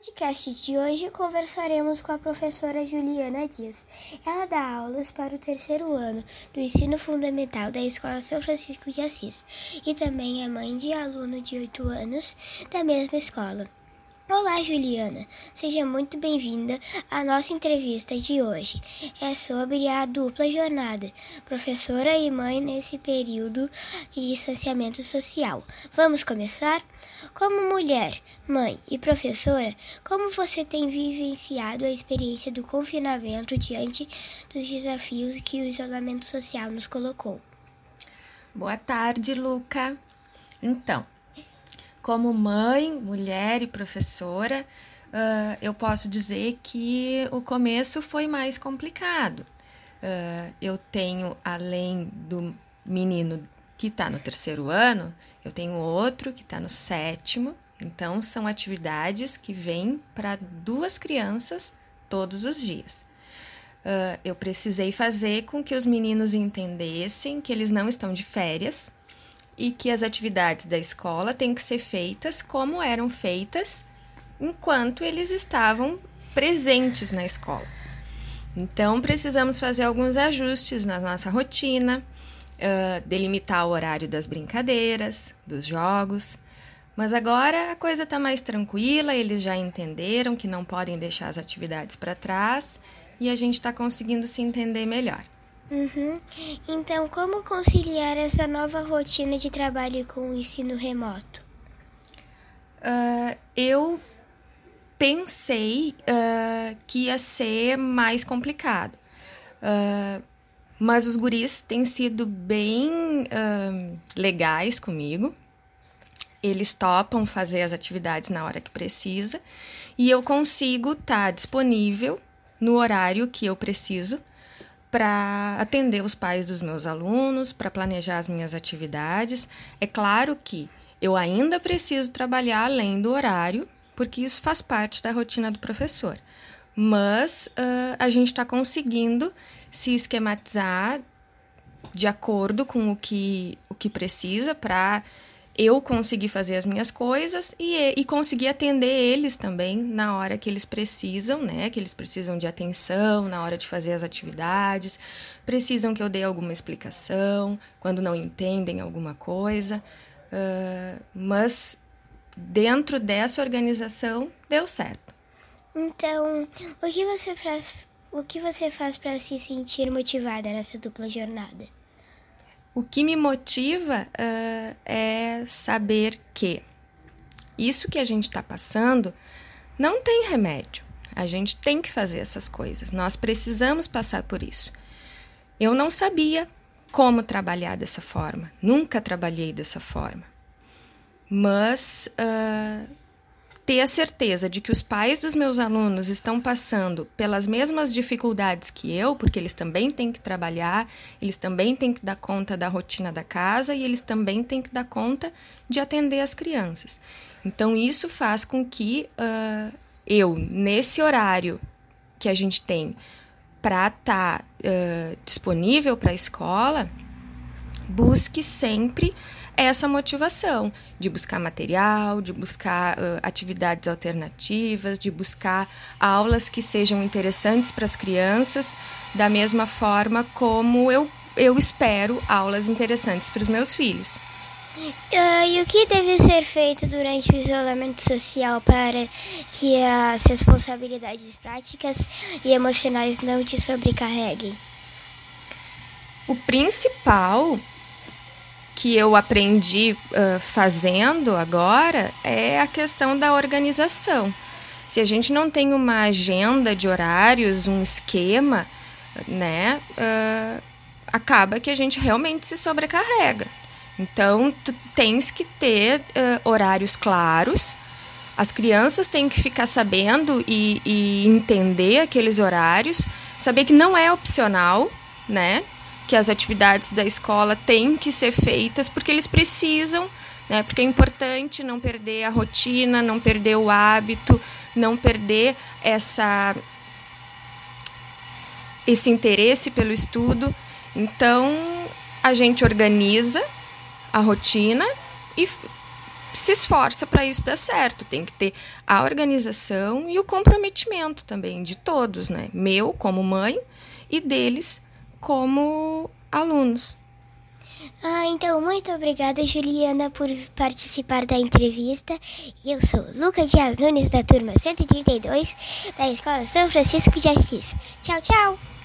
podcast de hoje conversaremos com a professora Juliana Dias. Ela dá aulas para o terceiro ano do ensino fundamental da Escola São Francisco de Assis e também é mãe de aluno de 8 anos da mesma escola. Olá, Juliana. Seja muito bem-vinda à nossa entrevista de hoje. É sobre a dupla jornada, professora e mãe nesse período de distanciamento social. Vamos começar? Como mulher, mãe e professora, como você tem vivenciado a experiência do confinamento diante dos desafios que o isolamento social nos colocou? Boa tarde, Luca. Então, como mãe, mulher e professora, uh, eu posso dizer que o começo foi mais complicado. Uh, eu tenho, além do menino que está no terceiro ano, eu tenho outro que está no sétimo. Então, são atividades que vêm para duas crianças todos os dias. Uh, eu precisei fazer com que os meninos entendessem que eles não estão de férias, e que as atividades da escola têm que ser feitas como eram feitas enquanto eles estavam presentes na escola. Então, precisamos fazer alguns ajustes na nossa rotina, uh, delimitar o horário das brincadeiras, dos jogos. Mas agora a coisa está mais tranquila, eles já entenderam que não podem deixar as atividades para trás e a gente está conseguindo se entender melhor. Uhum. Então, como conciliar essa nova rotina de trabalho com o ensino remoto? Uh, eu pensei uh, que ia ser mais complicado. Uh, mas os guris têm sido bem legais comigo. Eles topam fazer as atividades na hora que precisa e eu consigo estar tá disponível no horário que eu preciso para atender os pais dos meus alunos, para planejar as minhas atividades. É claro que eu ainda preciso trabalhar além do horário, porque isso faz parte da rotina do professor. Mas uh, a gente está conseguindo se esquematizar de acordo com o que, o que precisa para eu conseguir fazer as minhas coisas e, e conseguir atender eles também na hora que eles precisam, né? Que eles precisam de atenção na hora de fazer as atividades, precisam que eu dê alguma explicação quando não entendem alguma coisa. Uh, mas dentro dessa organização deu certo. Então, o que você faz? O que você faz para se sentir motivada nessa dupla jornada? O que me motiva uh, é saber que isso que a gente está passando não tem remédio. A gente tem que fazer essas coisas. Nós precisamos passar por isso. Eu não sabia como trabalhar dessa forma. Nunca trabalhei dessa forma. Mas uh, ter a certeza de que os pais dos meus alunos estão passando pelas mesmas dificuldades que eu, porque eles também têm que trabalhar, eles também têm que dar conta da rotina da casa e eles também têm que dar conta de atender as crianças. Então, isso faz com que uh, eu, nesse horário que a gente tem para estar tá, uh, disponível para a escola, busque sempre essa motivação de buscar material, de buscar uh, atividades alternativas, de buscar aulas que sejam interessantes para as crianças, da mesma forma como eu, eu espero aulas interessantes para os meus filhos. Uh, e o que deve ser feito durante o isolamento social para que as responsabilidades práticas e emocionais não te sobrecarreguem? O principal que eu aprendi uh, fazendo agora é a questão da organização. Se a gente não tem uma agenda de horários, um esquema, né, uh, acaba que a gente realmente se sobrecarrega. Então, tu tens que ter uh, horários claros. As crianças têm que ficar sabendo e, e entender aqueles horários, saber que não é opcional, né? Que as atividades da escola têm que ser feitas porque eles precisam, né? Porque é importante não perder a rotina, não perder o hábito, não perder essa esse interesse pelo estudo. Então, a gente organiza a rotina e se esforça para isso dar certo. Tem que ter a organização e o comprometimento também de todos, né? Meu como mãe e deles como alunos. Ah, então, muito obrigada, Juliana, por participar da entrevista. E eu sou Luca Dias Nunes, da turma 132, da Escola São Francisco de Assis. Tchau, tchau!